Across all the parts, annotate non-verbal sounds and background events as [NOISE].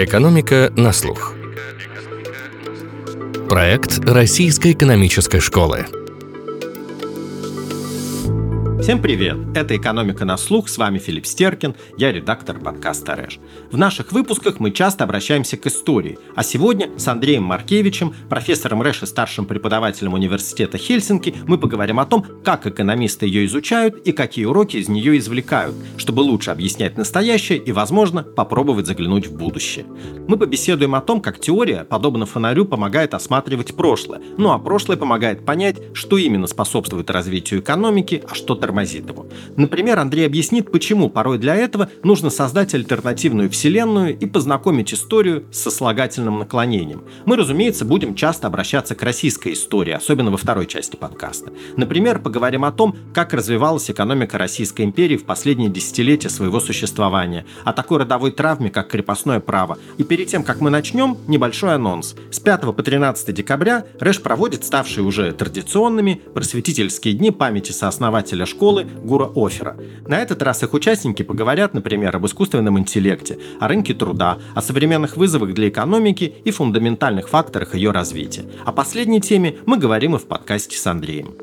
Экономика на слух. Проект Российской экономической школы. Всем привет! Это «Экономика на слух», с вами Филипп Стеркин, я редактор подкаста «Рэш». В наших выпусках мы часто обращаемся к истории, а сегодня с Андреем Маркевичем, профессором РЭШ и старшим преподавателем университета Хельсинки, мы поговорим о том, как экономисты ее изучают и какие уроки из нее извлекают, чтобы лучше объяснять настоящее и, возможно, попробовать заглянуть в будущее. Мы побеседуем о том, как теория, подобно фонарю, помогает осматривать прошлое, ну а прошлое помогает понять, что именно способствует развитию экономики, а что тормозит тормозит. Например, Андрей объяснит, почему порой для этого нужно создать альтернативную вселенную и познакомить историю с сослагательным наклонением. Мы, разумеется, будем часто обращаться к российской истории, особенно во второй части подкаста. Например, поговорим о том, как развивалась экономика Российской империи в последние десятилетия своего существования, о такой родовой травме, как крепостное право. И перед тем, как мы начнем, небольшой анонс. С 5 по 13 декабря РЭШ проводит ставшие уже традиционными просветительские дни памяти сооснователя школы школы Гура Офера. На этот раз их участники поговорят, например, об искусственном интеллекте, о рынке труда, о современных вызовах для экономики и фундаментальных факторах ее развития. О последней теме мы говорим и в подкасте с Андреем.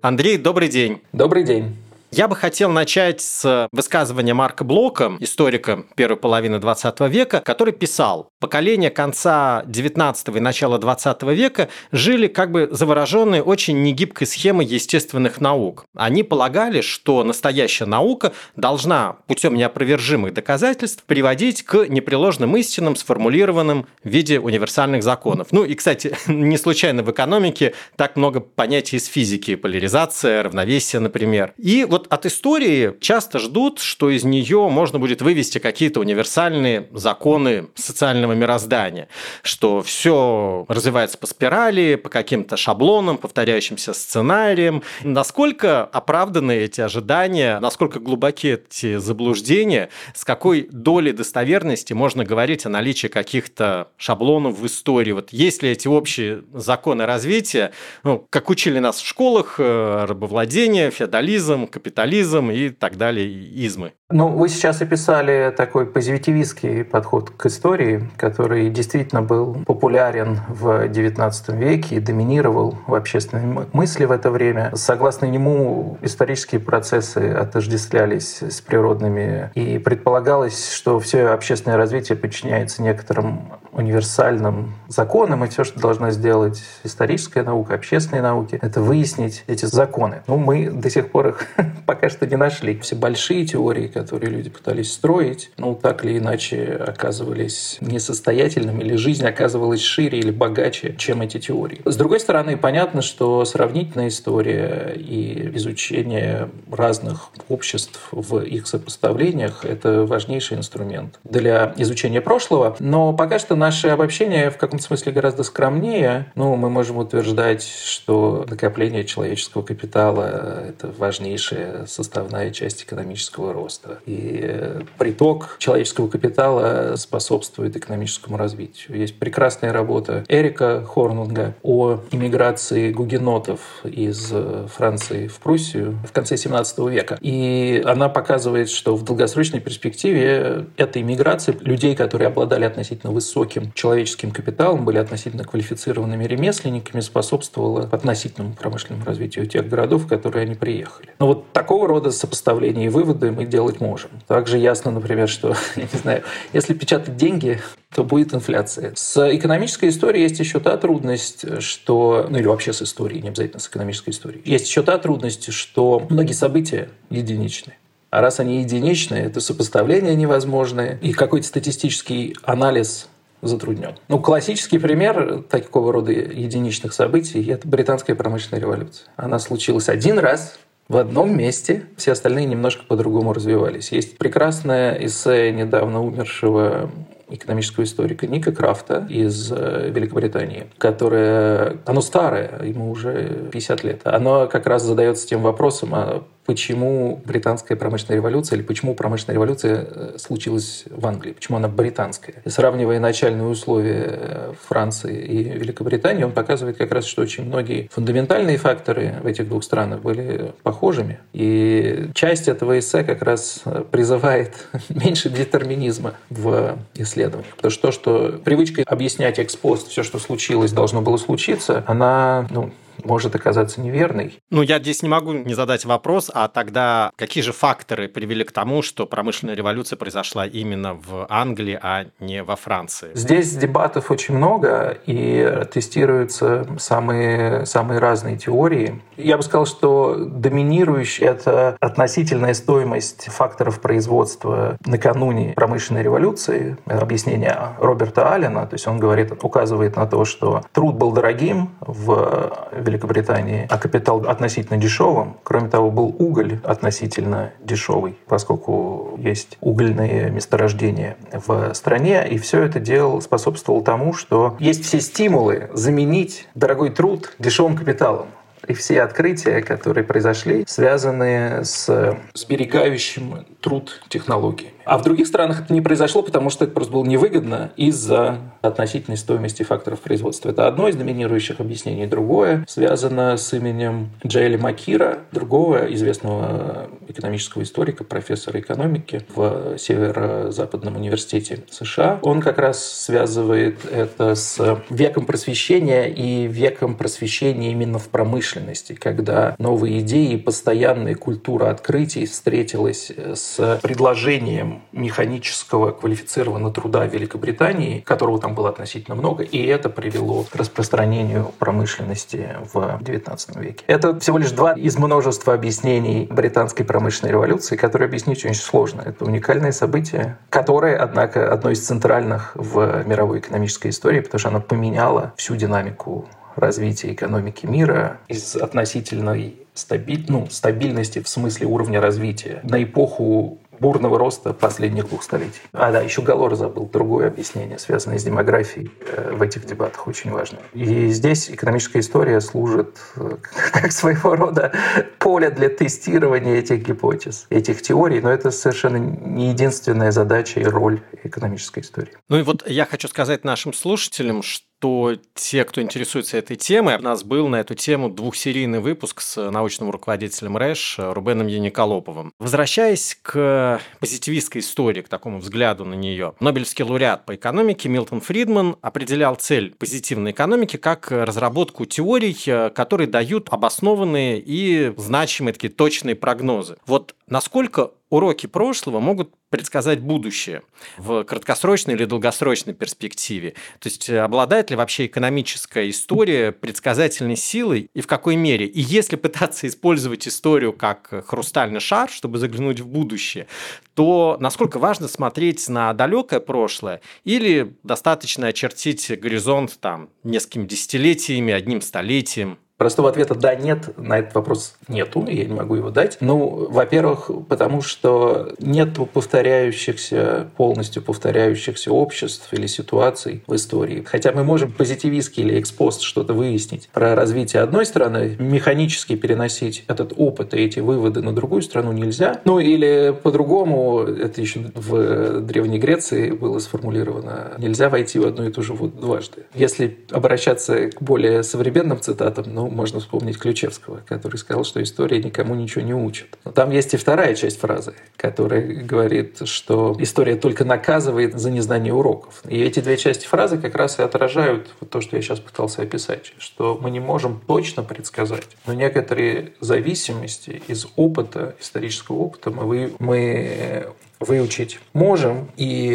Андрей, добрый день. Добрый день. Я бы хотел начать с высказывания Марка Блока, историка первой половины 20 века, который писал, поколения конца 19 и начала 20 века жили как бы завороженные очень негибкой схемой естественных наук. Они полагали, что настоящая наука должна путем неопровержимых доказательств приводить к непреложным истинам, сформулированным в виде универсальных законов. Ну и, кстати, [LAUGHS] не случайно в экономике так много понятий из физики, поляризация, равновесие, например. И вот вот от истории часто ждут, что из нее можно будет вывести какие-то универсальные законы социального мироздания, что все развивается по спирали, по каким-то шаблонам, повторяющимся сценариям. Насколько оправданы эти ожидания, насколько глубоки эти заблуждения, с какой долей достоверности можно говорить о наличии каких-то шаблонов в истории? Вот есть ли эти общие законы развития, ну, как учили нас в школах, э, рабовладение, феодализм, капитализм, капитализм и так далее, измы. Ну, вы сейчас описали такой позитивистский подход к истории, который действительно был популярен в XIX веке и доминировал в общественной мысли в это время. Согласно нему, исторические процессы отождествлялись с природными, и предполагалось, что все общественное развитие подчиняется некоторым универсальным законам, и все, что должна сделать историческая наука, общественные науки, это выяснить эти законы. Ну, мы до сих пор их [LAUGHS] пока что не нашли. Все большие теории, которые люди пытались строить, ну, так или иначе оказывались несостоятельными, или жизнь оказывалась шире или богаче, чем эти теории. С другой стороны, понятно, что сравнительная история и изучение разных обществ в их сопоставлениях — это важнейший инструмент для изучения прошлого. Но пока что наши обобщения в каком-то смысле гораздо скромнее. Ну, мы можем утверждать, что накопление человеческого капитала — это важнейшая составная часть экономического роста. И э, приток человеческого капитала способствует экономическому развитию. Есть прекрасная работа Эрика Хорнунга о иммиграции гугенотов из э, Франции в Пруссию в конце 17 века. И она показывает, что в долгосрочной перспективе эта иммиграция людей, которые обладали относительно высоким человеческим капиталом, были относительно квалифицированными ремесленниками, способствовала относительному промышленному развитию тех городов, в которые они приехали. Но вот такого рода сопоставления и выводы мы делать можем. Также ясно, например, что, [LAUGHS] я не знаю, если печатать деньги, то будет инфляция. С экономической историей есть еще та трудность, что... Ну или вообще с историей, не обязательно с экономической историей. Есть еще та трудность, что многие события единичны. А раз они единичные, то сопоставление невозможное, и какой-то статистический анализ затруднен. Ну, классический пример такого рода единичных событий – это британская промышленная революция. Она случилась один раз в одном месте, все остальные немножко по-другому развивались. Есть прекрасное эссе недавно умершего экономического историка Ника Крафта из э, Великобритании, которое, оно старое, ему уже 50 лет. Оно как раз задается тем вопросом, а почему британская промышленная революция или почему промышленная революция э, случилась в Англии, почему она британская. И сравнивая начальные условия э, Франции и Великобритании, он показывает как раз, что очень многие фундаментальные факторы в этих двух странах были похожими. И часть этого эссе как раз призывает [LAUGHS] меньше детерминизма в исследованиях. Потому что то, что привычка объяснять экспост, все, что случилось, должно было случиться, она ну, может оказаться неверной. Ну, я здесь не могу не задать вопрос, а тогда какие же факторы привели к тому, что промышленная революция произошла именно в Англии, а не во Франции? Здесь дебатов очень много, и тестируются самые, самые разные теории. Я бы сказал, что доминирующая – это относительная стоимость факторов производства накануне промышленной революции. Объяснение Роберта Аллена, то есть он говорит, указывает на то, что труд был дорогим в Великобритании, а капитал относительно дешевым. Кроме того, был уголь относительно дешевый, поскольку есть угольные месторождения в стране, и все это дело способствовало тому, что есть все стимулы заменить дорогой труд дешевым капиталом. И все открытия, которые произошли, связаны с сберегающим труд технологиями. А в других странах это не произошло, потому что это просто было невыгодно из-за относительной стоимости факторов производства. Это одно из доминирующих объяснений. Другое связано с именем Джейли Макира, другого известного экономического историка, профессора экономики в Северо-Западном университете США. Он как раз связывает это с веком просвещения и веком просвещения именно в промышленности, когда новые идеи и постоянная культура открытий встретилась с предложением механического квалифицированного труда Великобритании, которого там было относительно много, и это привело к распространению промышленности в XIX веке. Это всего лишь два из множества объяснений британской промышленной революции, которые объяснить очень сложно. Это уникальное событие, которое, однако, одно из центральных в мировой экономической истории, потому что оно поменяло всю динамику развития экономики мира из относительной стабиль... ну, стабильности в смысле уровня развития на эпоху бурного роста последних двух столетий. А, да, еще Галор забыл другое объяснение, связанное с демографией э, в этих дебатах, очень важно. И здесь экономическая история служит э, [LAUGHS] как своего рода поле для тестирования этих гипотез, этих теорий, но это совершенно не единственная задача и роль экономической истории. Ну и вот я хочу сказать нашим слушателям, что то те, кто интересуется этой темой, у нас был на эту тему двухсерийный выпуск с научным руководителем РЭШ Рубеном Яниколоповым. Возвращаясь к позитивистской истории, к такому взгляду на нее, Нобелевский лауреат по экономике Милтон Фридман определял цель позитивной экономики как разработку теорий, которые дают обоснованные и значимые такие точные прогнозы. Вот насколько уроки прошлого могут предсказать будущее в краткосрочной или долгосрочной перспективе. То есть э, обладает ли вообще экономическая история предсказательной силой и в какой мере? И если пытаться использовать историю как хрустальный шар, чтобы заглянуть в будущее, то насколько важно смотреть на далекое прошлое или достаточно очертить горизонт там несколькими десятилетиями, одним столетием? Простого ответа «да», «нет» на этот вопрос нету, я не могу его дать. Ну, во-первых, потому что нет повторяющихся, полностью повторяющихся обществ или ситуаций в истории. Хотя мы можем позитивистски или экспост что-то выяснить про развитие одной страны, механически переносить этот опыт и эти выводы на другую страну нельзя. Ну, или по-другому, это еще в Древней Греции было сформулировано, нельзя войти в одну и ту же воду дважды. Если обращаться к более современным цитатам, ну, можно вспомнить Ключевского, который сказал, что история никому ничего не учит. Но там есть и вторая часть фразы, которая говорит, что история только наказывает за незнание уроков. И эти две части фразы как раз и отражают вот то, что я сейчас пытался описать, что мы не можем точно предсказать, но некоторые зависимости из опыта, исторического опыта мы, мы выучить можем, и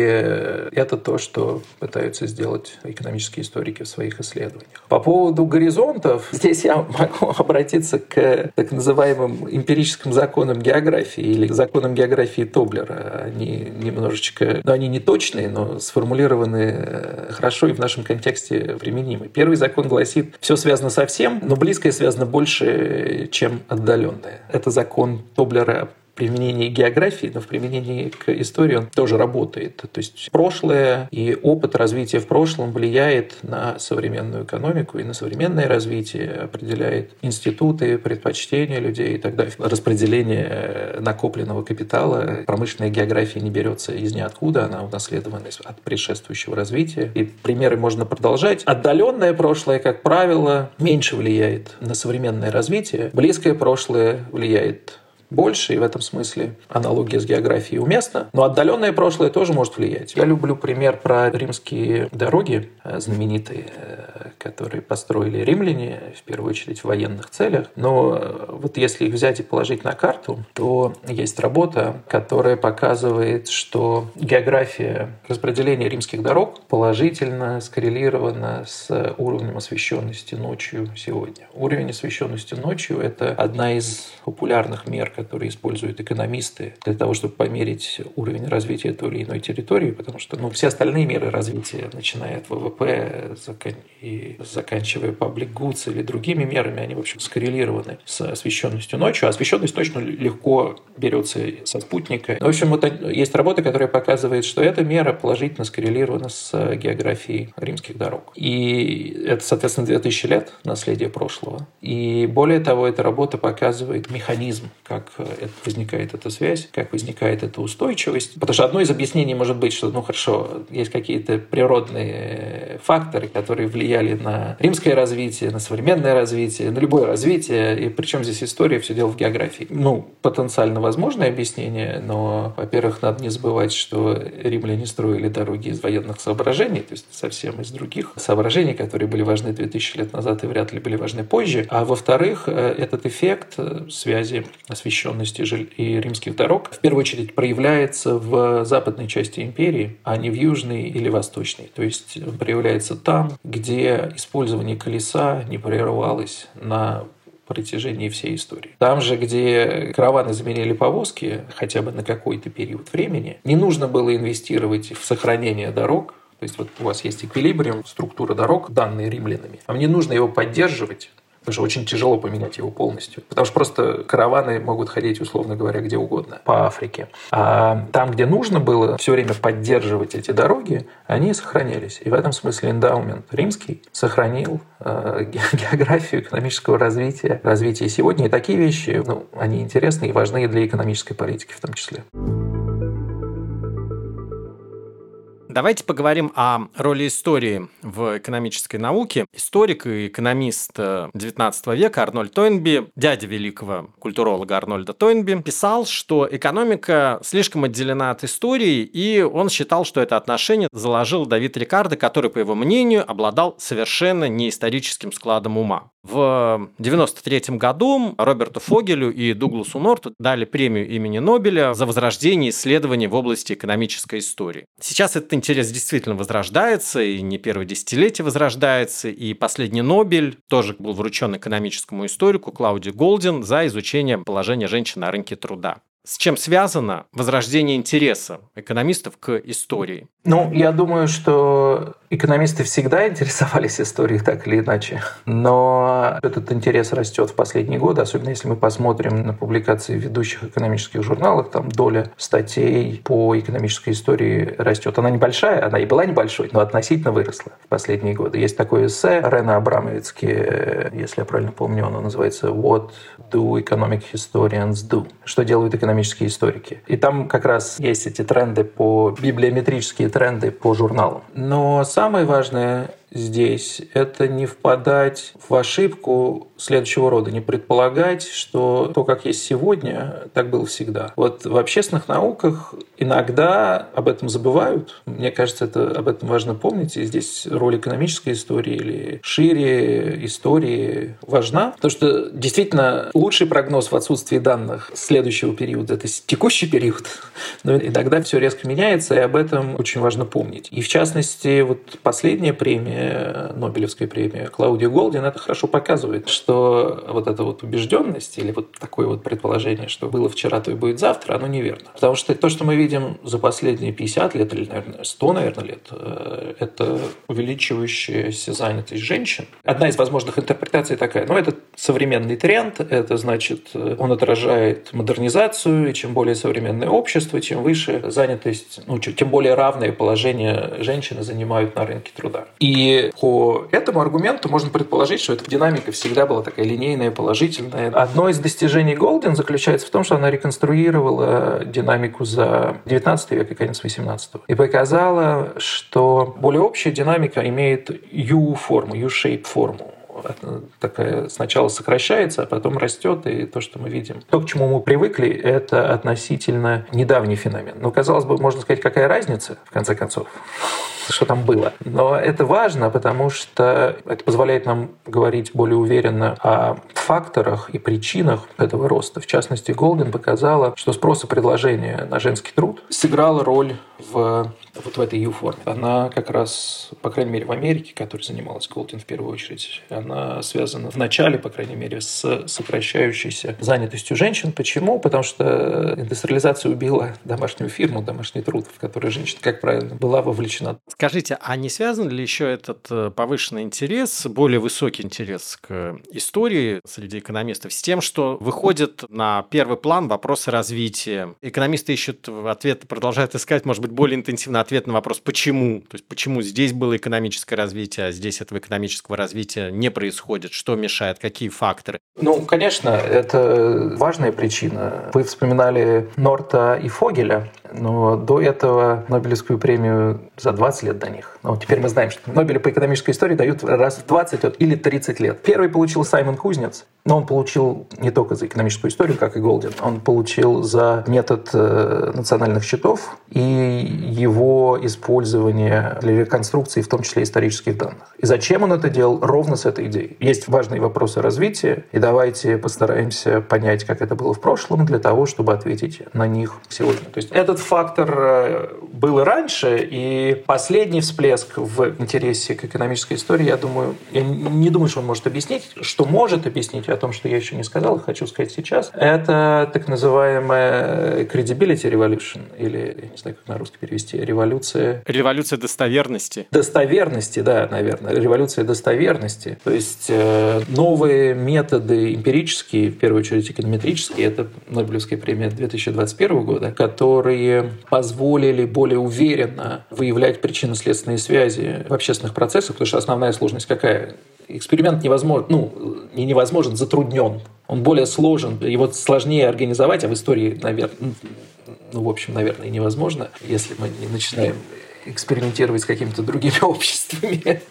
это то, что пытаются сделать экономические историки в своих исследованиях. По поводу горизонтов, [LAUGHS] здесь я могу [LAUGHS] обратиться к так называемым эмпирическим законам географии или законам географии Тоблера. Они немножечко, ну, они не точные, но сформулированы хорошо и в нашем контексте применимы. Первый закон гласит, все связано со всем, но близкое связано больше, чем отдаленное. Это закон Тоблера применении географии, но в применении к истории он тоже работает. То есть прошлое и опыт развития в прошлом влияет на современную экономику и на современное развитие, определяет институты, предпочтения людей и так далее. Распределение накопленного капитала. Промышленная география не берется из ниоткуда, она унаследована от предшествующего развития. И примеры можно продолжать. Отдаленное прошлое, как правило, меньше влияет на современное развитие. Близкое прошлое влияет больше, и в этом смысле аналогия с географией уместна. Но отдаленное прошлое тоже может влиять. Я люблю пример про римские дороги, э, знаменитые, э, которые построили римляне, в первую очередь в военных целях. Но э, вот если их взять и положить на карту, то есть работа, которая показывает, что география распределения римских дорог положительно скоррелирована с уровнем освещенности ночью сегодня. Уровень освещенности ночью – это одна из популярных мер, которые используют экономисты для того, чтобы померить уровень развития той или иной территории, потому что ну, все остальные меры развития, начиная от ВВП и заканчивая public goods или другими мерами, они, в общем, скоррелированы с освещенностью ночью. А освещенность ночью легко берется со спутника. В общем, вот есть работа, которая показывает, что эта мера положительно скоррелирована с географией римских дорог. И это, соответственно, 2000 лет наследия прошлого. И более того, эта работа показывает механизм, как как э, возникает эта связь, как возникает эта устойчивость. Потому что одно из объяснений может быть, что, ну хорошо, есть какие-то природные факторы, которые влияли на римское развитие, на современное развитие, на любое развитие, и причем здесь история, все дело в географии. Ну, потенциально возможное объяснение, но, во-первых, надо не забывать, что римляне строили дороги из военных соображений, то есть совсем из других соображений, которые были важны 2000 лет назад и вряд ли были важны позже. А во-вторых, э, этот эффект э, связи освещения освещенности и римских дорог в первую очередь проявляется в западной части империи, а не в южной или восточной. То есть проявляется там, где использование колеса не прерывалось на протяжении всей истории. Там же, где караваны заменили повозки, хотя бы на какой-то период времени, не нужно было инвестировать в сохранение дорог, то есть вот у вас есть эквилибриум, структура дорог, данные римлянами, а мне нужно его поддерживать Потому что очень тяжело поменять его полностью. Потому что просто караваны могут ходить, условно говоря, где угодно по Африке. А там, где нужно было все время поддерживать эти дороги, они сохранялись. И в этом смысле эндаумент римский сохранил э, [LAUGHS] географию экономического развития, развития сегодня. И такие вещи, ну, они интересны и важны для экономической политики в том числе. Давайте поговорим о роли истории в экономической науке. Историк и экономист XIX э, века Арнольд Тойнби, дядя великого культуролога Арнольда Тойнби, писал, что экономика слишком отделена от истории, и он считал, что это отношение заложил Давид Рикардо, который, по его мнению, обладал совершенно неисторическим складом ума. В 1993 году Роберту Фогелю и Дугласу Норту дали премию имени Нобеля за возрождение исследований в области экономической истории. Сейчас этот интерес действительно возрождается, и не первое десятилетие возрождается, и последний Нобель тоже был вручен экономическому историку Клауди Голдин за изучение положения женщин на рынке труда. С чем связано возрождение интереса экономистов к истории? Ну, я думаю, что экономисты всегда интересовались историей так или иначе. Но этот интерес растет в последние годы, особенно если мы посмотрим на публикации в ведущих экономических журналах, там доля статей по экономической истории растет. Она небольшая, она и была небольшой, но относительно выросла в последние годы. Есть такое эссе Рена Абрамовицки, если я правильно помню, оно называется «What do economic historians do?» Что делают экономические историки. И там как раз есть эти тренды по библиометрические тренды по журналам. Но самое важное здесь – это не впадать в ошибку следующего рода, не предполагать, что то, как есть сегодня, так было всегда. Вот в общественных науках иногда об этом забывают. Мне кажется, это, об этом важно помнить. И здесь роль экономической истории или шире истории важна. Потому что действительно лучший прогноз в отсутствии данных следующего периода – это текущий период. Но иногда все резко меняется, и об этом очень важно помнить. И в частности, вот последняя премия Нобелевской премии Клаудия Голдин, это хорошо показывает, что вот эта вот убежденность или вот такое вот предположение, что было вчера, то и будет завтра, оно неверно. Потому что то, что мы видим за последние 50 лет или, наверное, 100, наверное, лет, э, это увеличивающаяся занятость женщин. Одна из возможных интерпретаций такая, ну, это современный тренд, это значит, он отражает модернизацию, и чем более современное общество, чем выше занятость, ну, тем более равное положение женщины занимают на рынке труда. И по этому аргументу можно предположить, что эта динамика всегда была такая линейная, положительная. Одно из достижений Голден заключается в том, что она реконструировала динамику за 19 век и конец 18 и показала, что более общая динамика имеет U-форму, U-shape форму такая сначала сокращается, а потом растет, и то, что мы видим. То, к чему мы привыкли, это относительно недавний феномен. Но, казалось бы, можно сказать, какая разница, в конце концов что там было. Но это важно, потому что это позволяет нам говорить более уверенно о факторах и причинах этого роста. В частности, Голден показала, что спрос и предложение на женский труд сыграло роль в вот в этой U-форме. Она как раз, по крайней мере, в Америке, которой занималась Голдин в первую очередь, она связана в начале, по крайней мере, с сокращающейся занятостью женщин. Почему? Потому что индустриализация убила домашнюю фирму, домашний труд, в который женщина, как правильно, была вовлечена. Скажите, а не связан ли еще этот э, повышенный интерес, более высокий интерес к истории среди экономистов с тем, что выходит на первый план вопросы развития? Экономисты ищут ответ, продолжают искать, может быть, более интенсивно ответ на вопрос, почему? То есть, почему здесь было экономическое развитие, а здесь этого экономического развития не происходит? Что мешает? Какие факторы? Ну, конечно, это важная причина. Вы вспоминали Норта и Фогеля, но до этого Нобелевскую премию за 20 лет до них. Но теперь мы знаем, что Нобеля по экономической истории дают раз в 20 или 30 лет. Первый получил Саймон Кузнец, но он получил не только за экономическую историю, как и Голдин, он получил за метод э, национальных счетов и его использование для реконструкции, в том числе исторических данных. И зачем он это делал? Ровно с этой идеей. Есть важные вопросы развития, и давайте постараемся понять, как это было в прошлом, для того, чтобы ответить на них сегодня. То есть этот фактор э, был и раньше, и последний всплеск в интересе к экономической истории, я думаю, я не думаю, что он может объяснить, что может объяснить о том, что я еще не сказал, хочу сказать сейчас, это так называемая credibility revolution, или, я не знаю, как на русский перевести, революция... Революция достоверности. Достоверности, да, наверное. Революция достоверности. То есть э, новые методы эмпирические, в первую очередь эконометрические, это Нобелевская премия 2021 года, которые позволили более уверенно выявлять причинно-следственные связи в общественных процессах, потому что основная сложность какая? Эксперимент невозможен, ну, не невозможен, затруднен. Он более сложен, его сложнее организовать, а в истории, наверное, ну, в общем, наверное, невозможно, если мы не начинаем экспериментировать с какими-то другими [LAUGHS] обществами,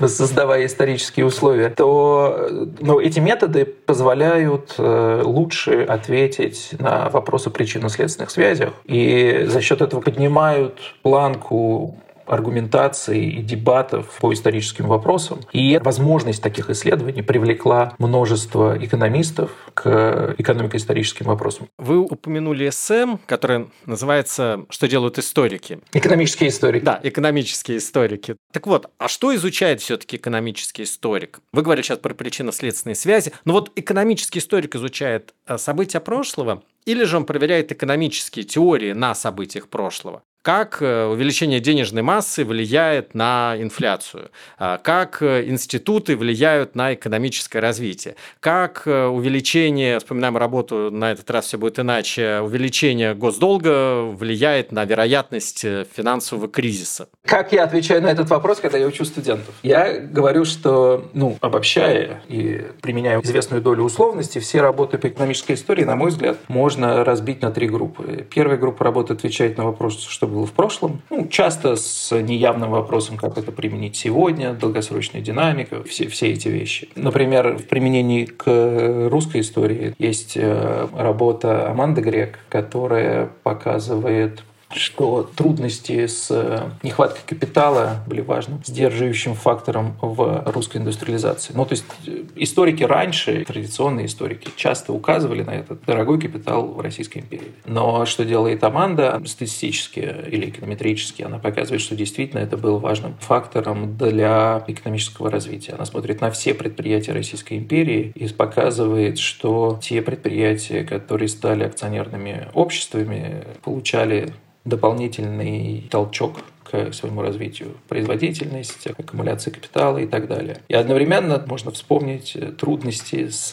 создавая исторические условия, то ну, эти методы позволяют э, лучше ответить на вопросы причинно-следственных связях. И за счет этого поднимают планку аргументации и дебатов по историческим вопросам. И возможность таких исследований привлекла множество экономистов к экономико-историческим вопросам. Вы упомянули СМ, которое называется «Что делают историки?» Экономические историки. Да, экономические историки. Так вот, а что изучает все-таки экономический историк? Вы говорили сейчас про причинно-следственные связи, но вот экономический историк изучает э, события прошлого или же он проверяет экономические теории на событиях прошлого? Как э, увеличение денежной массы влияет на инфляцию, а, как э, институты влияют на экономическое развитие, как э, увеличение, вспоминаем работу, на этот раз все будет иначе, увеличение госдолга влияет на вероятность финансового кризиса. Как я отвечаю на этот вопрос, когда я учу студентов? Я говорю, что, ну, обобщая и применяя известную долю условности, все работы по экономической истории, на мой взгляд, можно разбить на три группы. Первая группа работы отвечает на вопрос, что было в прошлом. Ну, часто с неявным вопросом, как это применить сегодня, долгосрочная динамика, все, все эти вещи. Например, в применении к русской истории есть э, работа Аманды Грек, которая показывает что трудности с э, нехваткой капитала были важным сдерживающим фактором в русской индустриализации. Ну, то есть э, историки раньше, традиционные историки, часто указывали на этот дорогой капитал в Российской империи. Но что делает Аманда статистически или эконометрически, она показывает, что действительно это был важным фактором для экономического развития. Она смотрит на все предприятия Российской империи и показывает, что те предприятия, которые стали акционерными обществами, получали дополнительный толчок к своему развитию. Производительность, аккумуляция капитала и так далее. И одновременно можно вспомнить трудности с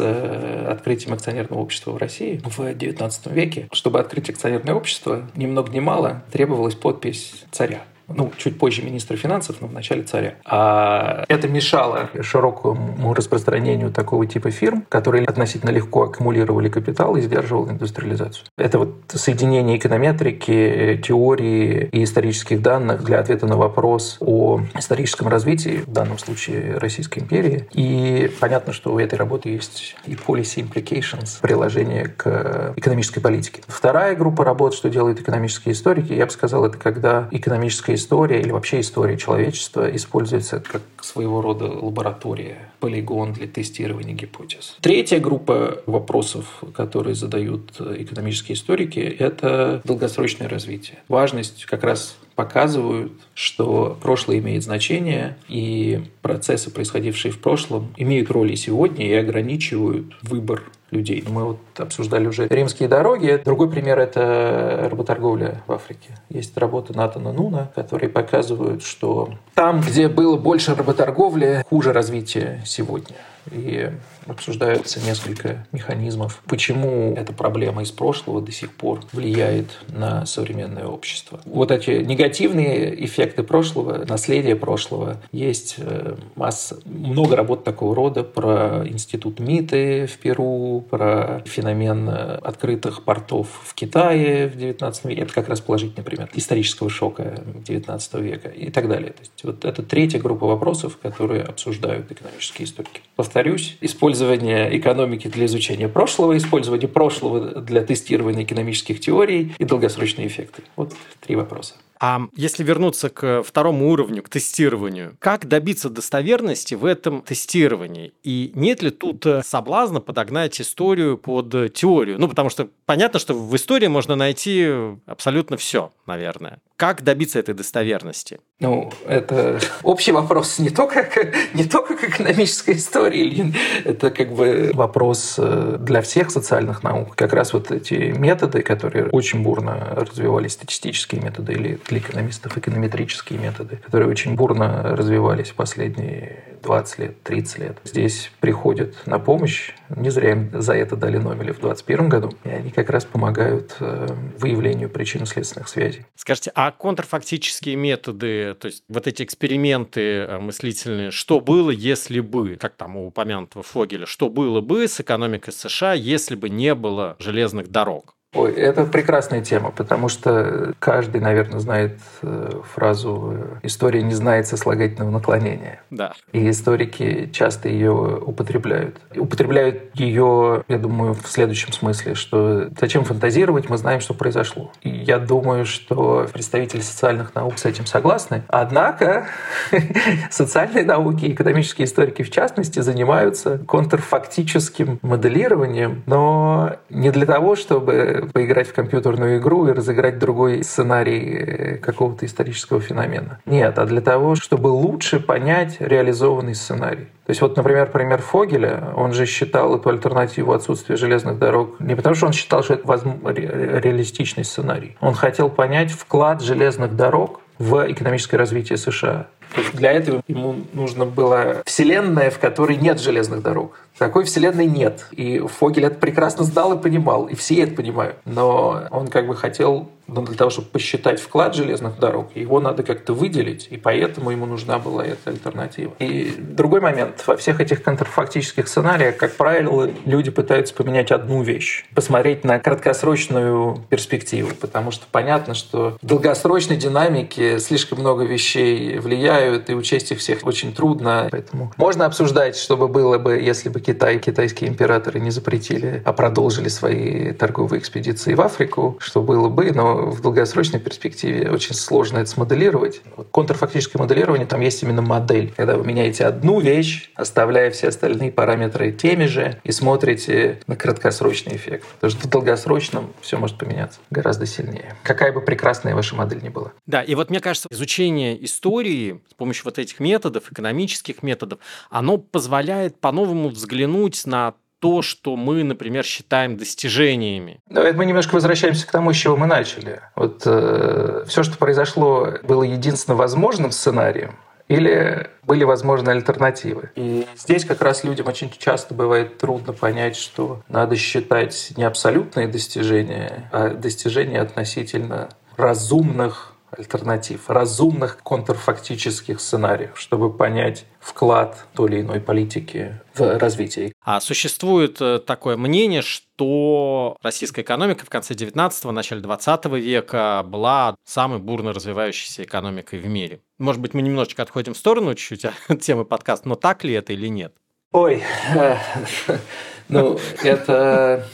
открытием акционерного общества в России в XIX веке. Чтобы открыть акционерное общество, ни много ни мало требовалась подпись царя ну, чуть позже министра финансов, но в начале царя. А это мешало широкому распространению такого типа фирм, которые относительно легко аккумулировали капитал и сдерживали индустриализацию. Это вот соединение эконометрики, теории и исторических данных для ответа на вопрос о историческом развитии, в данном случае Российской империи. И понятно, что у этой работы есть и policy implications, приложение к экономической политике. Вторая группа работ, что делают экономические историки, я бы сказал, это когда экономическая история или вообще история человечества используется как своего рода лаборатория, полигон для тестирования гипотез. Третья группа вопросов, которые задают экономические историки, это долгосрочное развитие. Важность как раз показывают, что прошлое имеет значение, и процессы, происходившие в прошлом, имеют роль и сегодня, и ограничивают выбор людей. Мы вот обсуждали уже римские дороги. Другой пример – это работорговля в Африке. Есть работы Натана Нуна, которые показывают, что там, где было больше работорговли, хуже развитие сегодня. И обсуждаются несколько механизмов, почему эта проблема из прошлого до сих пор влияет на современное общество. Вот эти негативные эффекты прошлого, наследие прошлого, есть э, масса, много работ такого рода про институт МИТы в Перу, про феномен э, открытых портов в Китае в XIX веке. Это как раз положительный пример исторического шока XIX века и так далее. То есть вот это третья группа вопросов, которые обсуждают экономические историки. Повторюсь, используя использование экономики для изучения прошлого, использование прошлого для тестирования экономических теорий и долгосрочные эффекты. Вот три вопроса. А если вернуться к второму уровню, к тестированию, как добиться достоверности в этом тестировании? И нет ли тут э, соблазна подогнать историю под теорию? Ну, потому что понятно, что в истории можно найти абсолютно все, наверное. Как добиться этой достоверности? Ну, это общий вопрос не только, не только к экономической истории, это как бы вопрос э, для всех социальных наук. Как раз вот эти методы, которые очень бурно развивались, статистические методы или для экономистов эконометрические методы, которые очень бурно развивались в последние 20 лет, 30 лет. Здесь приходят на помощь. Не зря им за это дали Нобеля в 2021 году. И они как раз помогают э, выявлению причинно-следственных связей. Скажите, а контрфактические методы, то есть вот эти эксперименты э, мыслительные, что было, если бы, как там у упомянутого Фогеля, что было бы с экономикой США, если бы не было железных дорог? Ой, это прекрасная тема, потому что каждый, наверное, знает э, фразу «история не знает сослагательного наклонения». Да. И историки часто ее употребляют. И употребляют ее, я думаю, в следующем смысле, что зачем фантазировать, мы знаем, что произошло. И я думаю, что представители социальных наук с этим согласны. Однако [LAUGHS] социальные науки, экономические историки в частности, занимаются контрфактическим моделированием, но не для того, чтобы поиграть в компьютерную игру и разыграть другой сценарий э, какого-то исторического феномена. Нет, а для того, чтобы лучше понять реализованный сценарий. То есть вот, например, пример Фогеля, он же считал эту альтернативу отсутствия железных дорог не потому, что он считал, что это реалистичный сценарий. Он хотел понять вклад железных дорог в экономическое развитие США. Для этого ему нужно было вселенная, в которой нет железных дорог. Такой вселенной нет. И Фогель это прекрасно знал и понимал. И все это понимают. Но он как бы хотел но для того, чтобы посчитать вклад железных дорог, его надо как-то выделить, и поэтому ему нужна была эта альтернатива. И другой момент. Во всех этих контрфактических сценариях, как правило, люди пытаются поменять одну вещь. Посмотреть на краткосрочную перспективу, потому что понятно, что в долгосрочной динамике слишком много вещей влияют, и учесть их всех очень трудно. Поэтому можно обсуждать, что бы было бы, если бы Китай и китайские императоры не запретили, а продолжили свои торговые экспедиции в Африку, что было бы, но в долгосрочной перспективе очень сложно это смоделировать. Контрфактическое моделирование, там есть именно модель, когда вы меняете одну вещь, оставляя все остальные параметры теми же, и смотрите на краткосрочный эффект. Потому что в долгосрочном все может поменяться гораздо сильнее. Какая бы прекрасная ваша модель ни была. Да, и вот мне кажется, изучение истории с помощью вот этих методов, экономических методов, оно позволяет по-новому взглянуть на то, что мы, например, считаем достижениями. Но это мы немножко возвращаемся к тому, с чего мы начали. Вот э, все, что произошло, было единственно возможным сценарием, или были возможны альтернативы. И здесь как раз людям очень часто бывает трудно понять, что надо считать не абсолютные достижения, а достижения относительно разумных альтернатив, разумных контрфактических сценариев, чтобы понять вклад той или иной политики в развитие. А существует э, такое мнение, что российская экономика в конце 19-го, начале 20 века была самой бурно развивающейся экономикой в мире. Может быть, мы немножечко отходим в сторону чуть-чуть от [LAUGHS] темы подкаста, но так ли это или нет? Ой, [LAUGHS] ну, это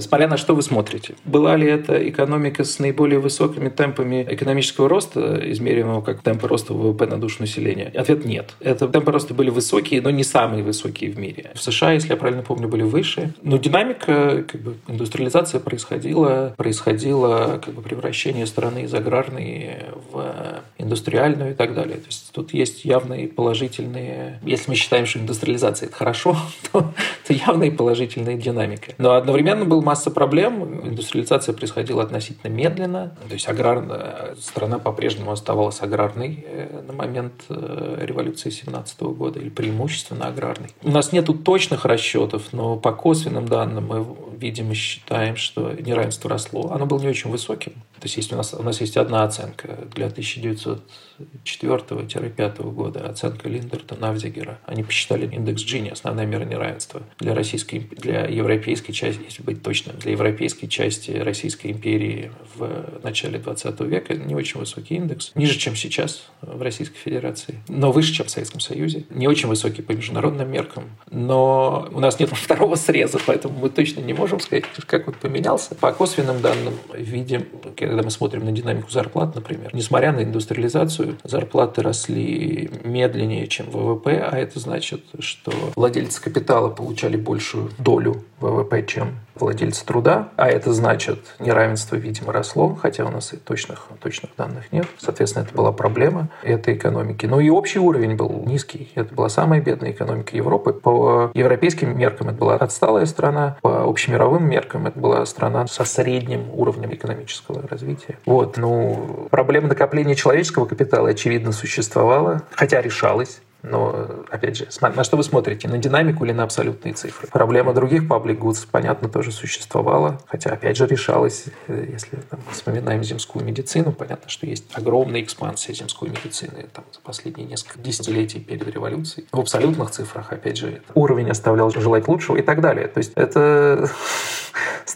Смотря на что вы смотрите. Была ли это экономика с наиболее высокими темпами экономического роста, измеримого как темпы роста ВВП на душу населения? Ответ нет. Это темпы роста были высокие, но не самые высокие в мире. В США, если я правильно помню, были выше. Но динамика, как бы индустриализация происходила, происходило как бы превращение страны из аграрной в индустриальную и так далее. То есть тут есть явные положительные... Если мы считаем, что индустриализация – это хорошо, [LAUGHS] то, то явные положительные динамика. Но одновременно был масса проблем. Индустриализация происходила относительно медленно. То есть аграрная страна по-прежнему оставалась аграрной э, на момент э, революции 17 года или преимущественно аграрной. У нас нет точных расчетов, но по косвенным данным мы видим и считаем, что неравенство росло. Оно было не очень высоким. То есть, есть у, нас, у нас есть одна оценка для 1904-1905 года, оценка Линдерта, Навзигера. Они посчитали индекс Джини, основная мера неравенства для российской, для европейской части, если быть точным, для европейской части Российской империи в начале 20 века не очень высокий индекс, ниже, чем сейчас в Российской Федерации, но выше, чем в Советском Союзе, не очень высокий по международным меркам, но у нас нет [LAUGHS] второго среза, поэтому мы точно не можем сказать, как он поменялся. По косвенным данным видим, когда мы смотрим на динамику зарплат, например, несмотря на индустриализацию, зарплаты росли медленнее, чем ВВП, а это значит, что владельцы капитала получали большую долю ВВП, чем владельцы труда, а это значит неравенство, видимо, росло, хотя у нас и точных, точных данных нет. Соответственно, это была проблема этой экономики. Ну и общий уровень был низкий. Это была самая бедная экономика Европы. По европейским меркам это была отсталая страна, по общемировым меркам это была страна со средним уровнем экономического развития. Вот, ну, проблема накопления человеческого капитала, очевидно, существовала, хотя решалась. Но, опять же, на что вы смотрите? На динамику или на абсолютные цифры? Проблема других public goods, понятно, тоже существовала, хотя, опять же, решалась. Э, если там, вспоминаем земскую медицину, понятно, что есть огромная экспансия земской медицины там, за последние несколько десятилетий перед революцией. В абсолютных цифрах, опять же, уровень оставлял желать лучшего и так далее. То есть это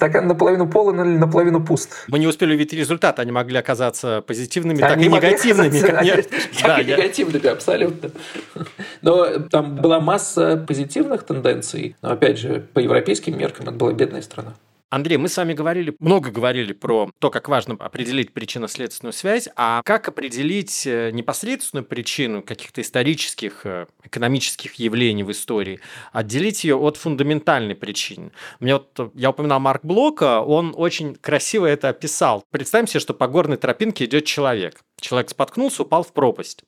стакан наполовину полон или наполовину пуст. Мы не успели увидеть результат, они могли оказаться позитивными, так и негативными. Так и негативными, абсолютно. Но там была масса позитивных тенденций. Но опять же, по европейским меркам это была бедная страна. Андрей, мы с вами говорили, много говорили про то, как важно определить причинно-следственную связь, а как определить э, непосредственную причину каких-то исторических, э, экономических явлений в истории, отделить ее от фундаментальной причины. Мне вот, э, я упоминал Марк Блока, он очень красиво это описал. Представим себе, что по горной тропинке идет человек. Человек споткнулся, упал в пропасть.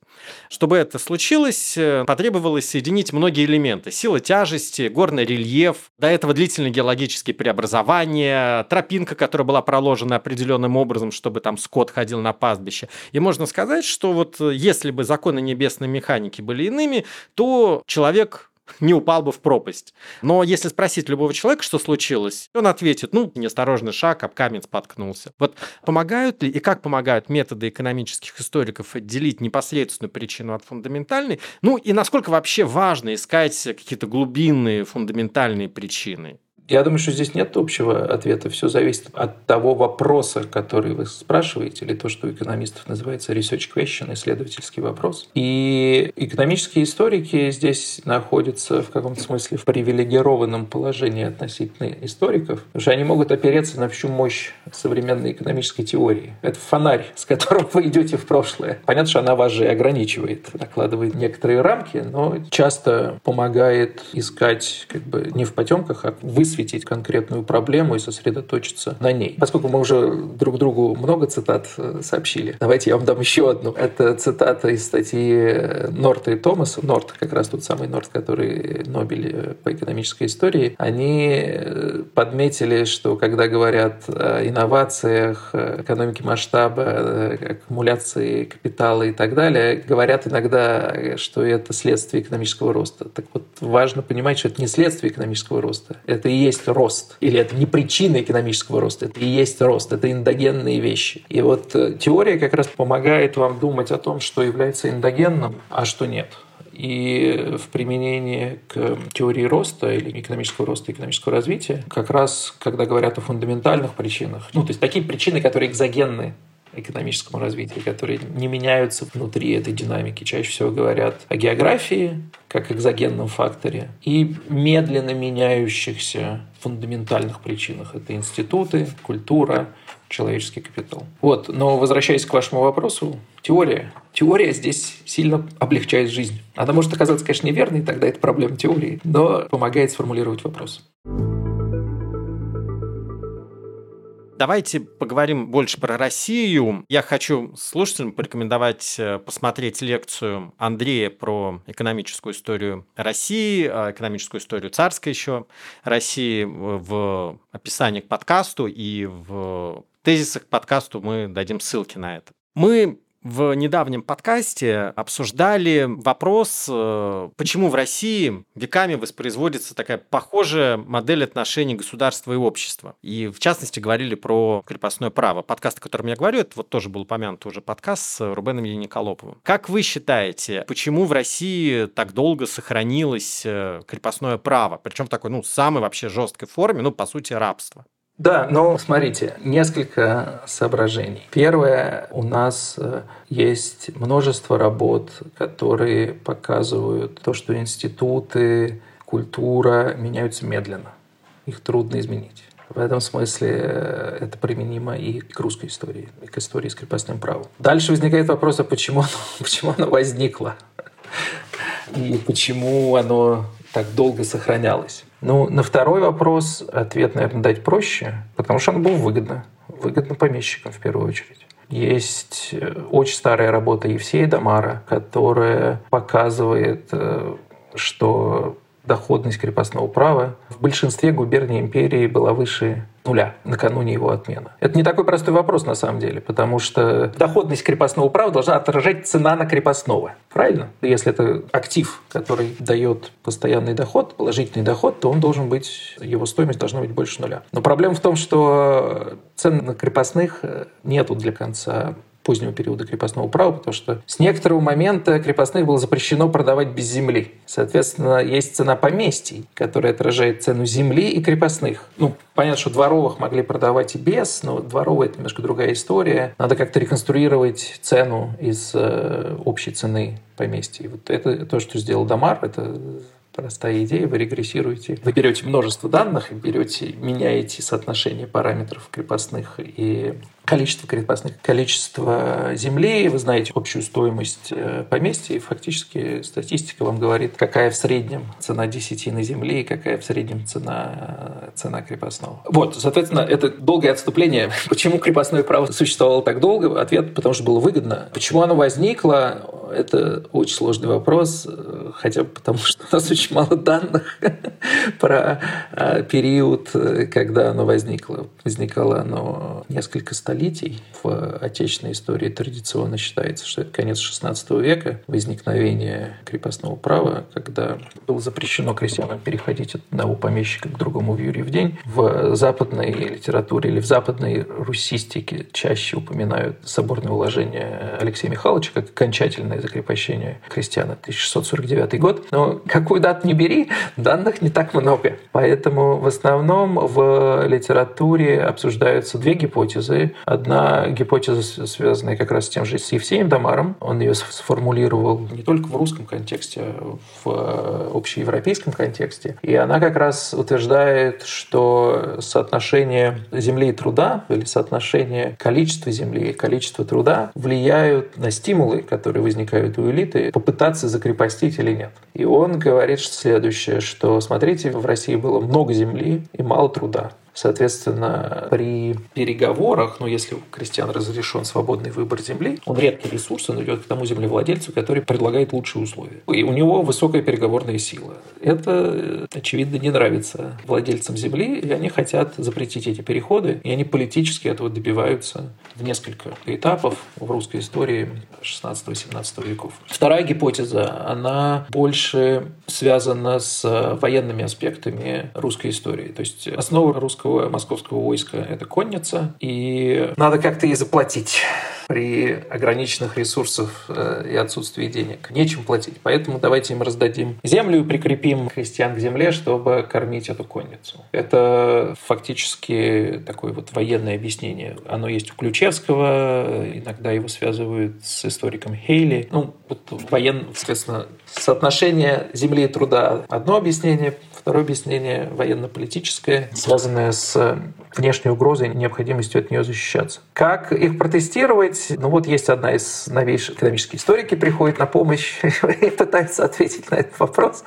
Чтобы это случилось, э, потребовалось соединить многие элементы. Сила тяжести, горный рельеф, до этого длительные геологические преобразования, тропинка, которая была проложена определенным образом, чтобы там скот ходил на пастбище. И можно сказать, что вот э, если бы законы небесной механики были иными, то человек не упал бы в пропасть. Но если спросить любого человека, что случилось, он ответит, ну, неосторожный шаг, об камень споткнулся. Вот помогают ли и как помогают методы экономических историков отделить непосредственную причину от фундаментальной? Ну и насколько вообще важно искать какие-то глубинные фундаментальные причины? Я думаю, что здесь нет общего ответа. Все зависит от того вопроса, который вы спрашиваете, или то, что у экономистов называется research question, исследовательский вопрос. И экономические историки здесь находятся в каком-то смысле в привилегированном положении относительно историков, потому что они могут опереться на всю мощь современной экономической теории. Это фонарь, с которым вы идете в прошлое. Понятно, что она вас же ограничивает, накладывает некоторые рамки, но часто помогает искать как бы не в потемках, а высветить высветить конкретную проблему и сосредоточиться на ней. Поскольку мы уже друг другу много цитат э, сообщили, давайте я вам дам еще одну. Это цитата из статьи Норта и Томаса. Норт, как раз тот самый Норт, который Нобель по экономической истории, они подметили, что когда говорят о инновациях, экономике масштаба, аккумуляции капитала и так далее, говорят иногда, что это следствие экономического роста. Так вот, важно понимать, что это не следствие экономического роста, это и есть рост. Или это не причина экономического роста, это и есть рост, это эндогенные вещи. И вот э, теория как раз помогает вам думать о том, что является эндогенным, а что нет. И в применении к теории роста или экономического роста экономического развития, как раз когда говорят о фундаментальных причинах, ну, то есть такие причины, которые экзогенны экономическому развитию, которые не меняются внутри этой динамики. Чаще всего говорят о географии как экзогенном факторе и медленно меняющихся фундаментальных причинах. Это институты, культура, человеческий капитал. Вот, но возвращаясь к вашему вопросу, теория. Теория здесь сильно облегчает жизнь. Она может оказаться, конечно, неверной, тогда это проблема теории, но помогает сформулировать вопрос. Давайте поговорим больше про Россию. Я хочу слушателям порекомендовать э, посмотреть лекцию Андрея про экономическую историю России, а, экономическую историю царской еще России в описании к подкасту и в тезисах к подкасту мы дадим ссылки на это. Мы в недавнем подкасте обсуждали вопрос, э, почему в России веками воспроизводится такая похожая модель отношений государства и общества. И в частности говорили про крепостное право. Подкаст, о котором я говорю, это вот тоже был упомянут уже подкаст с Рубеном Яниколоповым. Как вы считаете, почему в России так долго сохранилось э, крепостное право? Причем в такой, ну, самой вообще жесткой форме, ну, по сути, рабство. Да, но смотрите, несколько соображений. Первое, у нас э, есть множество работ, которые показывают то, что институты, культура меняются медленно. Их трудно изменить. В этом смысле э, это применимо и к русской истории, и к истории с крепостным правом. Дальше возникает вопрос, а почему оно, [LAUGHS] почему оно возникло? [LAUGHS] И почему оно так долго сохранялось? Ну, на второй вопрос ответ, наверное, дать проще, потому что оно было выгодно. Выгодно помещикам в первую очередь. Есть э, очень старая работа Евсея Дамара, которая показывает, э, что доходность крепостного права в большинстве губерний империи была выше нуля накануне его отмены. Это не такой простой вопрос на самом деле, потому что доходность крепостного права должна отражать цена на крепостного. Правильно? Если это актив, который дает постоянный доход, положительный доход, то он должен быть, его стоимость должна быть больше нуля. Но проблема в том, что цен на крепостных нету для конца позднего периода крепостного права, потому что с некоторого момента крепостных было запрещено продавать без земли. Соответственно, есть цена поместий, которая отражает цену земли и крепостных. Ну, понятно, что дворовых могли продавать и без, но дворовые — это немножко другая история. Надо как-то реконструировать цену из э, общей цены поместий. Вот это то, что сделал Дамар, это простая идея, вы регрессируете. Вы берете множество данных и берете, меняете соотношение параметров крепостных и количество крепостных, количество земли, вы знаете общую стоимость э, поместья, и фактически статистика вам говорит, какая в среднем цена десятины земли и какая в среднем цена, цена крепостного. Вот, соответственно, это долгое отступление. [LAUGHS] Почему крепостное право существовало так долго? Ответ, потому что было выгодно. Почему оно возникло? Это очень сложный вопрос, хотя бы потому, [LAUGHS] что у нас очень мало данных [LAUGHS] про э, период, когда оно возникло. Возникало оно несколько столетий столетий в отечественной истории традиционно считается, что это конец XVI века, возникновение крепостного права, когда было запрещено крестьянам переходить от одного помещика к другому в Юрий в день. В западной литературе или в западной русистике чаще упоминают соборное уложение Алексея Михайловича как окончательное закрепощение крестьян. 1649 год. Но какую дату не бери, данных не так много. Поэтому в основном в литературе обсуждаются две гипотезы. Одна гипотеза, связанная как раз с тем же с Евсеем Дамаром, он ее сформулировал не только в русском контексте, в э, общеевропейском контексте. И она как раз утверждает, что соотношение земли и труда или соотношение количества земли и количества труда влияют на стимулы, которые возникают у элиты, попытаться закрепостить или нет. И он говорит следующее, что смотрите, в России было много земли и мало труда. Соответственно, при переговорах, ну, если у крестьян разрешен свободный выбор земли, он редкий ресурс, он идет к тому землевладельцу, который предлагает лучшие условия. И у него высокая переговорная сила. Это, очевидно, не нравится владельцам земли, и они хотят запретить эти переходы, и они политически этого добиваются в несколько этапов в русской истории 16-17 веков. Вторая гипотеза, она больше связана с военными аспектами русской истории. То есть основа русского русского московского войска – это конница, и надо как-то ей заплатить при ограниченных ресурсах э, и отсутствии денег. Нечем платить. Поэтому давайте им раздадим землю и прикрепим крестьян к земле, чтобы кормить эту конницу. Это фактически такое вот военное объяснение. Оно есть у Ключевского, иногда его связывают с историком Хейли. Ну, вот воен, соответственно, соотношение земли и труда – одно объяснение, второе объяснение – военно-политическое, связанное с внешней угрозой и необходимостью от нее защищаться. Как их протестировать? Ну вот есть одна из новейших экономических историки приходит на помощь [LAUGHS] и пытается ответить на этот вопрос.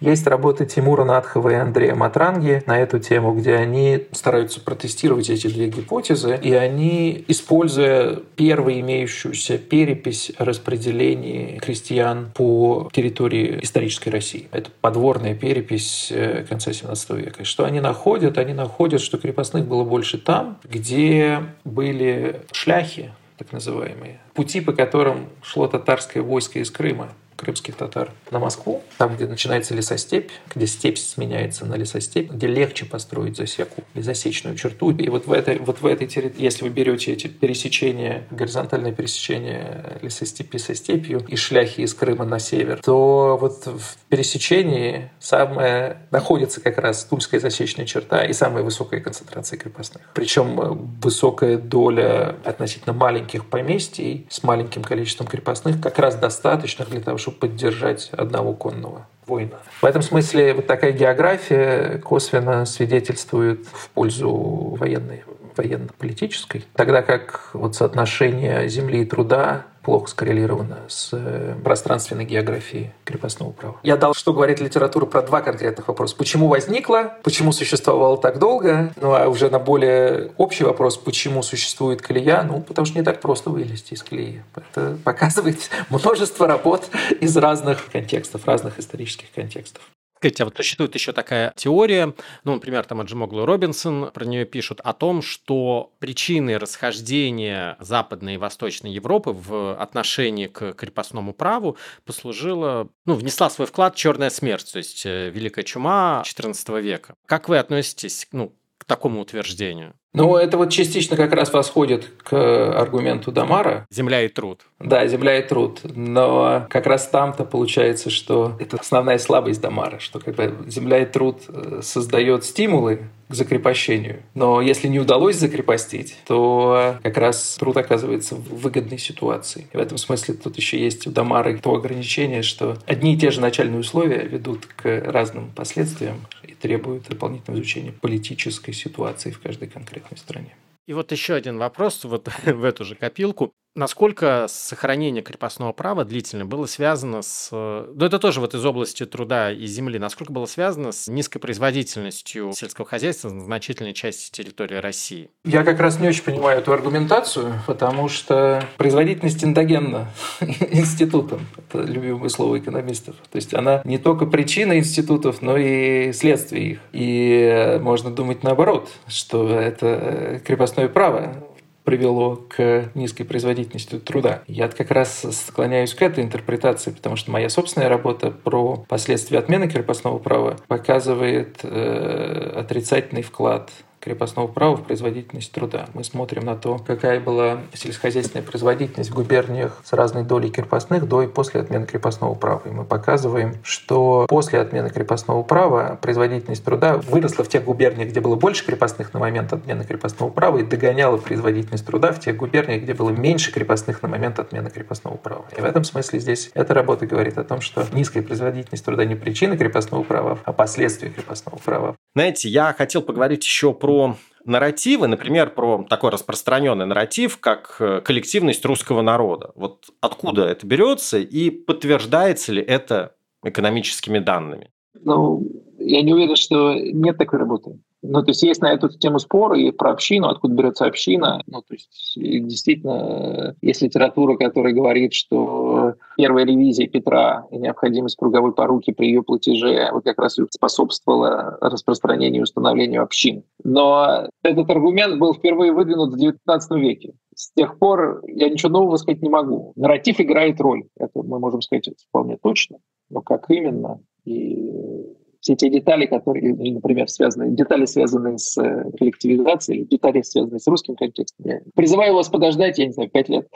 Есть работы Тимура Надхова и Андрея Матранги на эту тему, где они стараются протестировать эти две гипотезы, и они, используя первую имеющуюся перепись о распределении крестьян по территории исторической России. Это подворная перепись э, конца 17 века. Что они находят? Они находят, что крепостных было больше там, где были шляхи, так называемые, пути, по которым шло татарское войско из Крыма крымских татар на Москву, там, где начинается лесостепь, где степь сменяется на лесостепь, где легче построить засеку или засечную черту. И вот в этой, вот в этой территории, если вы берете эти пересечения, горизонтальное пересечение лесостепи со степью и шляхи из Крыма на север, то вот в пересечении самая находится как раз Тульская засечная черта и самая высокая концентрация крепостных. Причем э, высокая доля относительно маленьких поместий с маленьким количеством крепостных как раз достаточно для того, чтобы чтобы поддержать одного конного воина. В этом смысле вот такая география косвенно свидетельствует в пользу военной, военно-политической, тогда как вот соотношение земли и труда плохо скоррелировано с э, пространственной географией крепостного права. Я дал, что говорит литература про два конкретных вопроса. Почему возникла, почему существовало так долго, ну а уже на более общий вопрос, почему существует колея, ну потому что не так просто вылезти из колеи. Это показывает [LAUGHS] множество работ из разных контекстов, разных исторических контекстов. Скажите, а вот существует еще такая теория, ну, например, там Аджимоглу Робинсон про нее пишут, о том, что причиной расхождения Западной и Восточной Европы в отношении к крепостному праву послужила, ну, внесла свой вклад черная смерть, то есть э, Великая чума XIV века. Как вы относитесь ну, к такому утверждению? Ну, это вот частично как раз восходит к аргументу Дамара. Земля и труд. Да, земля и труд. Но как раз там-то получается, что это основная слабость Дамара, что как бы земля и труд э, создает стимулы к закрепощению. Но если не удалось закрепостить, то как раз труд оказывается в выгодной ситуации. И в этом смысле тут еще есть у Дамара то ограничение, что одни и те же начальные условия ведут к разным последствиям и требуют дополнительного изучения политической ситуации в каждой конкретной конкретной стране. И вот еще один вопрос вот [LAUGHS] в эту же копилку. Насколько сохранение крепостного права длительно было связано с... Ну, это тоже вот из области труда и земли. Насколько было связано с низкой производительностью сельского хозяйства на значительной части территории России? Я как раз не очень понимаю эту аргументацию, потому что производительность эндогенна [LAUGHS] институтом. Это любимое слово экономистов. То есть она не только причина институтов, но и следствие их. И можно думать наоборот, что это крепостное право привело к низкой производительности труда. Я как раз склоняюсь к этой интерпретации, потому что моя собственная работа про последствия отмены крепостного права показывает э, отрицательный вклад крепостного права в производительность труда. Мы смотрим на то, какая была сельскохозяйственная производительность в губерниях с разной долей крепостных до и после отмены крепостного права. И мы показываем, что после отмены крепостного права производительность труда выросла в тех губерниях, где было больше крепостных на момент отмены крепостного права, и догоняла производительность труда в тех губерниях, где было меньше крепостных на момент отмены крепостного права. И в этом смысле здесь эта работа говорит о том, что низкая производительность труда не причина крепостного права, а последствия крепостного права. Знаете, я хотел поговорить еще про нарративы, например, про такой распространенный нарратив, как э, коллективность русского народа. Вот откуда это берется и подтверждается ли это экономическими данными? Ну, я не уверен, что нет такой работы. Ну, то есть есть на эту тему споры и про общину, откуда берется община. Ну, то есть действительно есть литература, которая говорит, что первая ревизия Петра и необходимость круговой поруки при ее платеже вот как раз способствовала распространению и установлению общин. Но этот аргумент был впервые выдвинут в XIX веке. С тех пор я ничего нового сказать не могу. Нарратив играет роль. Это мы можем сказать вполне точно. Но как именно и все те детали, которые, например, связаны, детали, связанные с э, коллективизацией, детали, связанные с русским контекстом. Я призываю вас подождать, я не знаю, пять лет,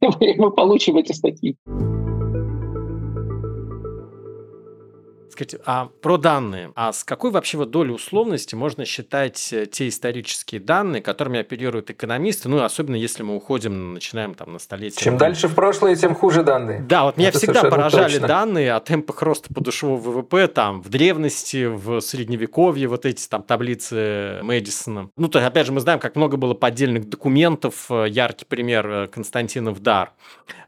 [LAUGHS] мы получим эти статьи. Скажите, а про данные. А с какой вообще вот долей условности можно считать э, те исторические данные, которыми оперируют экономисты, ну, особенно если мы уходим, начинаем там на столетие. Чем дальше в прошлое, тем хуже данные. Да, вот меня Это всегда поражали точно. данные о темпах роста подушевого ВВП там в древности, в средневековье, вот эти там таблицы Мэдисона. Ну, то есть, опять же, мы знаем, как много было поддельных документов, э, яркий пример э, Константинов дар.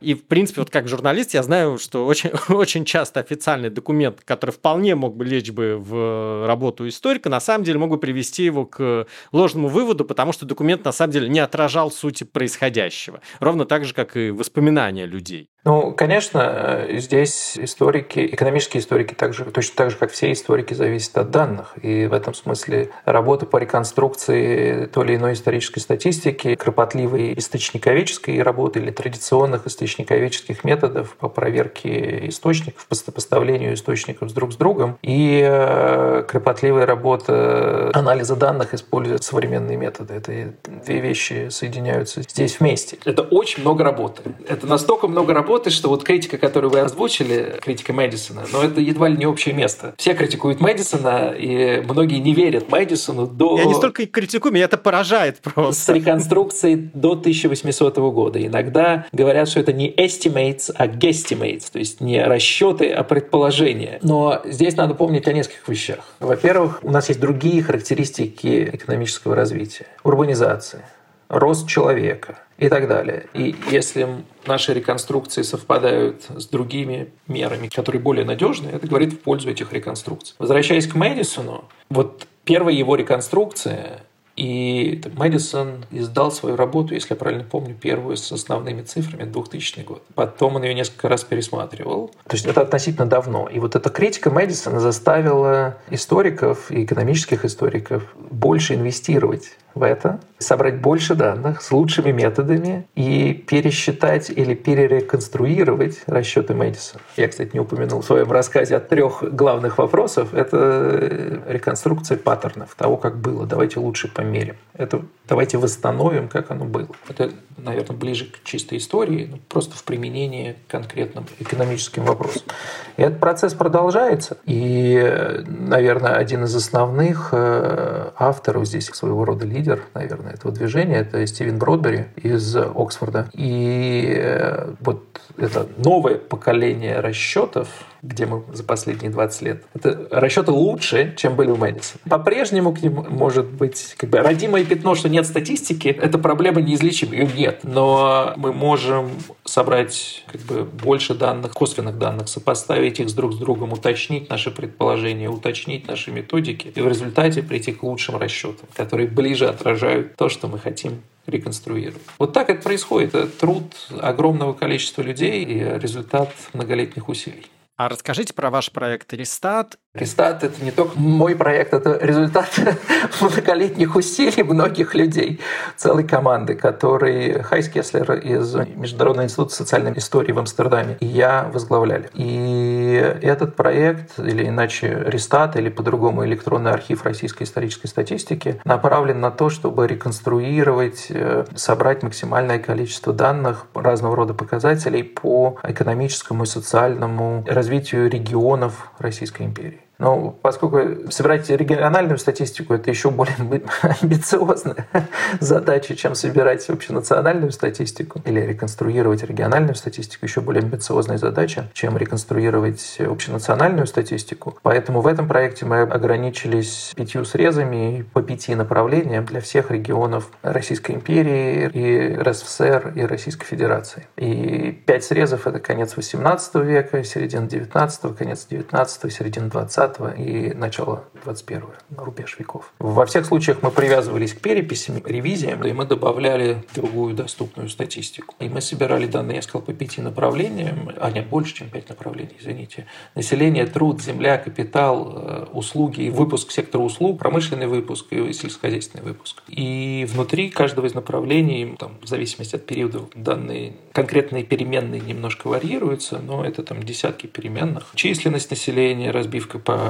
И, в принципе, вот как журналист я знаю, что очень, [LAUGHS] очень часто официальный документ, который вполне мог бы лечь бы в работу историка, на самом деле мог привести его к ложному выводу, потому что документ на самом деле не отражал сути происходящего. Ровно так же, как и воспоминания людей. Ну, конечно, здесь историки, экономические историки также, точно так же, как все историки, зависят от данных. И в этом смысле работа по реконструкции той или иной исторической статистики, кропотливой источниковеческой работы или традиционных источниковеческих методов по проверке источников, по сопоставлению источников друг с другом и э, кропотливая работа анализа данных, используя современные методы. Это две вещи соединяются здесь вместе. Это очень много работы. Это настолько много работы, работы, что вот критика, которую вы озвучили, критика Мэдисона, но это едва ли не общее место. Все критикуют Мэдисона, и многие не верят Мэдисону до... Я не столько критикую, меня это поражает просто. С реконструкцией до 1800 года. Иногда говорят, что это не estimates, а guesstimates, то есть не расчеты, а предположения. Но здесь надо помнить о нескольких вещах. Во-первых, у нас есть другие характеристики экономического развития. Урбанизация, рост человека и так далее. И если наши реконструкции совпадают с другими мерами, которые более надежные, это говорит в пользу этих реконструкций. Возвращаясь к Мэдисону, вот первая его реконструкция и Мэдисон издал свою работу, если я правильно помню, первую с основными цифрами 2000 год. Потом он ее несколько раз пересматривал. То есть это относительно давно. И вот эта критика Мэдисона заставила историков и экономических историков больше инвестировать в это, собрать больше данных с лучшими методами и пересчитать или перереконструировать расчеты Мэдисона. Я, кстати, не упомянул в своем рассказе о трех главных вопросов. Это реконструкция паттернов, того, как было. Давайте лучше померим. Это давайте восстановим, как оно было. Это, наверное, ближе к чистой истории, но просто в применении к конкретным экономическим вопросам. И этот процесс продолжается. И, наверное, один из основных э, авторов здесь, своего рода лидер, наверное, этого движения, это Стивен Бродбери из Оксфорда. И э, вот это новое поколение расчетов, где мы за последние 20 лет. Это расчеты лучше, чем были у Мэдисона. По-прежнему к ним может быть как бы родимое пятно, что нет статистики. Это проблема неизлечима, ее нет. Но мы можем собрать как бы больше данных, косвенных данных, сопоставить их с друг с другом, уточнить наши предположения, уточнить наши методики и в результате прийти к лучшим расчетам, которые ближе отражают то, что мы хотим реконструировать. Вот так это происходит. Это труд огромного количества людей и результат многолетних усилий. А расскажите про ваш проект «Рестат». «Рестат» — это не только мой проект, это результат [LAUGHS] многолетних усилий многих людей, целой команды, который Хайс Кеслер из Международного института социальной истории в Амстердаме и я возглавляли. И этот проект, или иначе «Рестат», или по-другому электронный архив российской исторической статистики, направлен на то, чтобы реконструировать, э, собрать максимальное количество данных, разного рода показателей по экономическому и социальному развитию развитию регионов Российской империи. Но поскольку собирать региональную статистику – это еще более [LAUGHS] амбициозная задача, чем собирать общенациональную статистику или реконструировать региональную статистику, еще более амбициозная задача, чем реконструировать общенациональную статистику. Поэтому в этом проекте мы ограничились пятью срезами по пяти направлениям для всех регионов Российской империи и РСФСР и Российской Федерации. И пять срезов — это конец XVIII века, середина XIX, конец XIX, середина XX и начало XXI, рубеж веков. Во всех случаях мы привязывались к переписям, ревизиям, и мы добавляли другую доступную статистику. И мы собирали данные, я сказал, по пяти направлениям, а нет, больше, чем пять направлений, извините. Население, труд, земля, капитал, э, услуги, выпуск сектора услуг, промышленный выпуск и сельскохозяйственный выпуск. И внутри каждого из направлений, там, в зависимости от периода, данные конкретные переменные немножко варьируются, но это там десятки переменных. Численность населения, разбивка по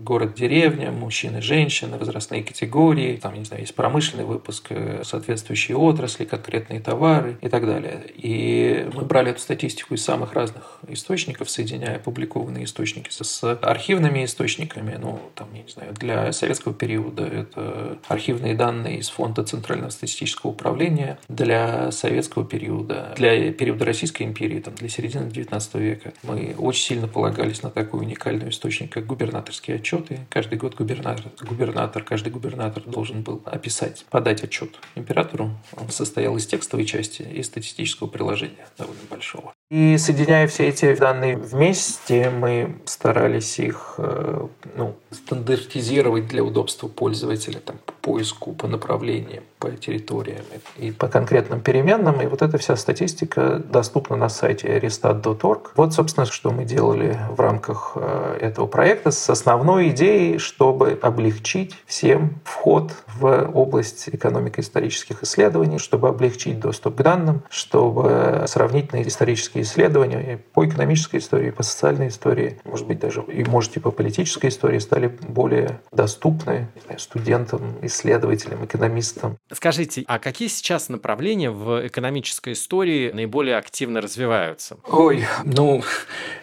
город-деревня, мужчины, женщины, возрастные категории, там, не знаю, есть промышленный выпуск, э, соответствующие отрасли, конкретные товары и так далее. И мы брали эту статистику из самых разных источников, соединяя опубликованные источники с архивными источниками, ну, там, я не знаю, для советского периода это архивные данные из Фонда Центрального статистического управления, для советского периода, для периода Российской империи, там, для середины XIX века мы очень сильно полагались на такой уникальный источник, как губернаторские отчеты. Каждый год губернатор, губернатор, каждый губернатор должен был описать, подать отчет императору. Он состоял из текстовой части и статистического приложения довольно большого. И соединяя все эти данные вместе, мы старались их э, ну, стандартизировать для удобства пользователя там, по поиску, по направлениям, по территориям и по конкретным переменным. И вот эта вся статистика доступна на сайте restat.org. Вот, собственно, что мы делали в рамках э, этого проекта с основной идеей, чтобы облегчить всем вход в область экономико-исторических исследований, чтобы облегчить доступ к данным, чтобы сравнительные исторические исторические исследования и по экономической истории, и по социальной истории, может быть, даже и, может, и по политической истории стали более доступны знаю, студентам, исследователям, экономистам. Скажите, а какие сейчас направления в экономической истории наиболее активно развиваются? Ой, ну,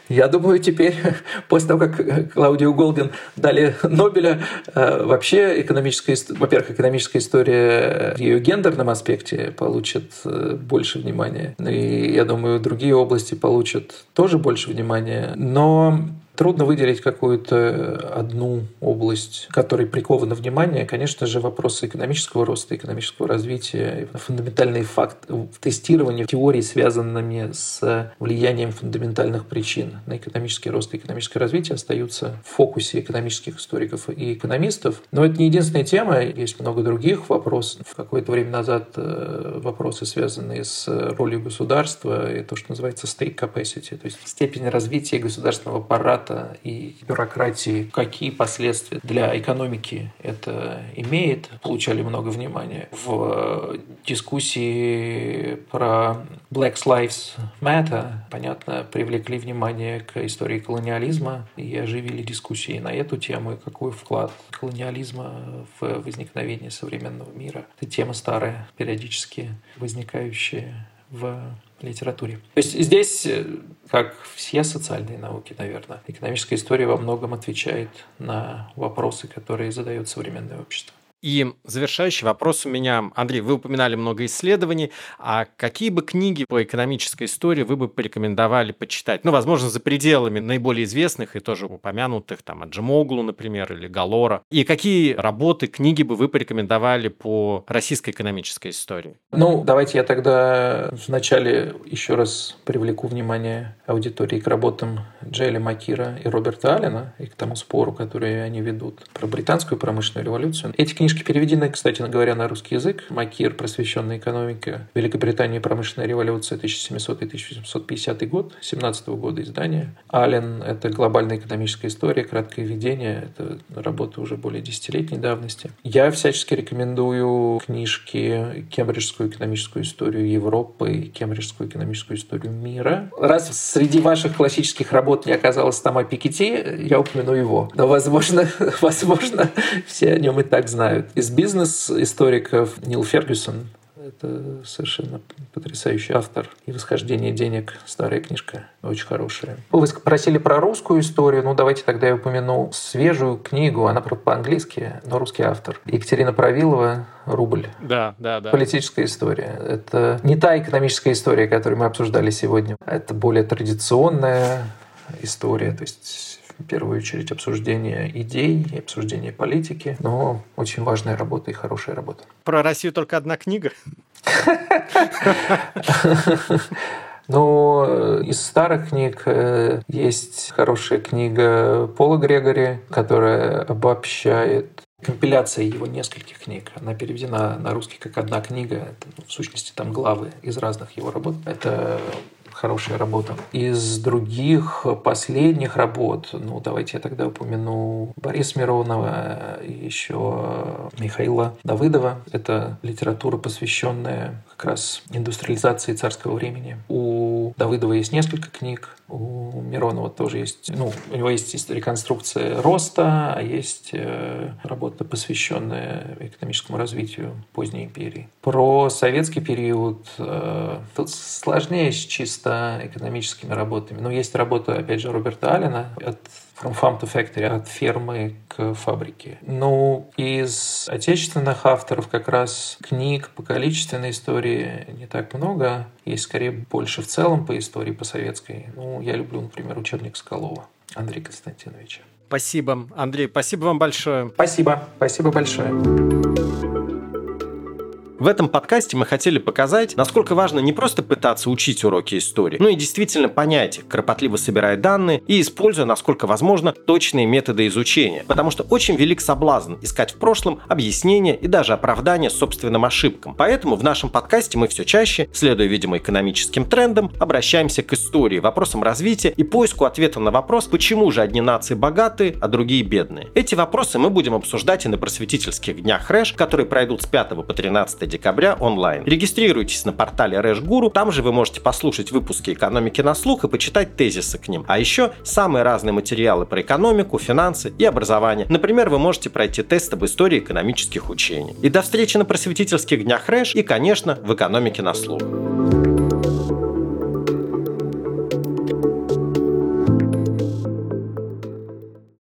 я думаю, теперь, [LAUGHS] после того, как Клаудио Голдин дали Нобеля, э, вообще экономическая, во-первых, экономическая история в ее гендерном аспекте получит э, больше внимания. Ну и, я думаю, другие области получат тоже больше внимания. Но Трудно выделить какую-то одну область, которой приковано внимание. Конечно же, вопросы экономического роста, экономического развития, фундаментальные факты в тестировании теорий, связанными с влиянием фундаментальных причин на экономический рост и экономическое развитие, остаются в фокусе экономических историков и экономистов. Но это не единственная тема, есть много других вопросов. Какое-то время назад э, вопросы, связанные с ролью государства и то, что называется state capacity, то есть степень развития государственного аппарата аппарата и бюрократии, какие последствия для экономики это имеет, получали много внимания. В дискуссии про Black Lives Matter, понятно, привлекли внимание к истории колониализма и оживили дискуссии на эту тему и какой вклад колониализма в возникновение современного мира. Это тема старая, периодически возникающая в литературе. То есть здесь, э, как все социальные науки, наверное, экономическая история во многом отвечает на вопросы, которые задает современное общество. И завершающий вопрос у меня. Андрей, вы упоминали много исследований. А какие бы книги по экономической истории вы бы порекомендовали почитать? Ну, возможно, за пределами наиболее известных и тоже упомянутых, там, Аджимоглу, например, или Галора. И какие работы, книги бы вы порекомендовали по российской экономической истории? Ну, давайте я тогда вначале еще раз привлеку внимание аудитории к работам Джейли Макира и Роберта Аллена и к тому спору, который они ведут про британскую промышленную революцию. Эти книги Книжки переведены, кстати говоря, на русский язык. Макир «Просвещенная экономика. Великобритания. Промышленная революция. 1700-1750 год. 17 года издания. Аллен – это глобальная экономическая история, краткое введение. Это работа уже более десятилетней давности. Я всячески рекомендую книжки «Кембриджскую экономическую историю Европы» и «Кембриджскую экономическую историю мира». Раз среди ваших классических работ не оказалось Тома Пикетти, я упомяну его. Но, возможно, [LAUGHS] возможно, все о нем и так знают знают. Из бизнес-историков Нил Фергюсон Это совершенно потрясающий автор. И «Восхождение денег» старая книжка, очень хорошая. Вы спросили про русскую историю, ну давайте тогда я упомяну свежую книгу, она, правда, по-английски, но русский автор. Екатерина Правилова «Рубль». Да, да, да. Политическая история. Это не та экономическая история, которую мы обсуждали сегодня. Это более традиционная история, то есть в первую очередь обсуждение идей обсуждение политики, но очень важная работа и хорошая работа. Про Россию только одна книга? Но из старых книг э, есть хорошая книга Пола Грегори, которая обобщает компиляция его нескольких книг. Она переведена на русский как одна книга. Это, ну, в сущности, там главы из разных его работ. Это хорошая работа. Из других последних работ, ну, давайте я тогда упомяну Бориса Миронова и еще Михаила Давыдова. Это литература, посвященная как раз индустриализации царского времени. У Давыдова есть несколько книг, у Миронова тоже есть, ну, у него есть реконструкция роста, а есть э, работа, посвященная экономическому развитию поздней империи. Про советский период э, тут сложнее с чисто экономическими работами. Но есть работа, опять же, Роберта Аллена от From Farm to Factory, от фермы к фабрике. Ну, из отечественных авторов как раз книг по количественной истории не так много. Есть скорее больше в целом по истории, по советской. Ну, я люблю, например, учебник Скалова Андрея Константиновича. Спасибо, Андрей, спасибо вам большое. Спасибо, спасибо большое. В этом подкасте мы хотели показать, насколько важно не просто пытаться учить уроки истории, но и действительно понять их, кропотливо собирая данные и используя, насколько возможно, точные методы изучения. Потому что очень велик соблазн искать в прошлом объяснения и даже оправдания собственным ошибкам. Поэтому в нашем подкасте мы все чаще, следуя, видимо, экономическим трендам, обращаемся к истории, вопросам развития и поиску ответа на вопрос, почему же одни нации богатые, а другие бедные. Эти вопросы мы будем обсуждать и на просветительских днях Рэш, которые пройдут с 5 по 13 декабря онлайн. Регистрируйтесь на портале Гуру, там же вы можете послушать выпуски экономики на слух и почитать тезисы к ним. А еще самые разные материалы про экономику, финансы и образование. Например, вы можете пройти тест об истории экономических учений. И до встречи на просветительских днях Рэш и, конечно, в экономике на слух.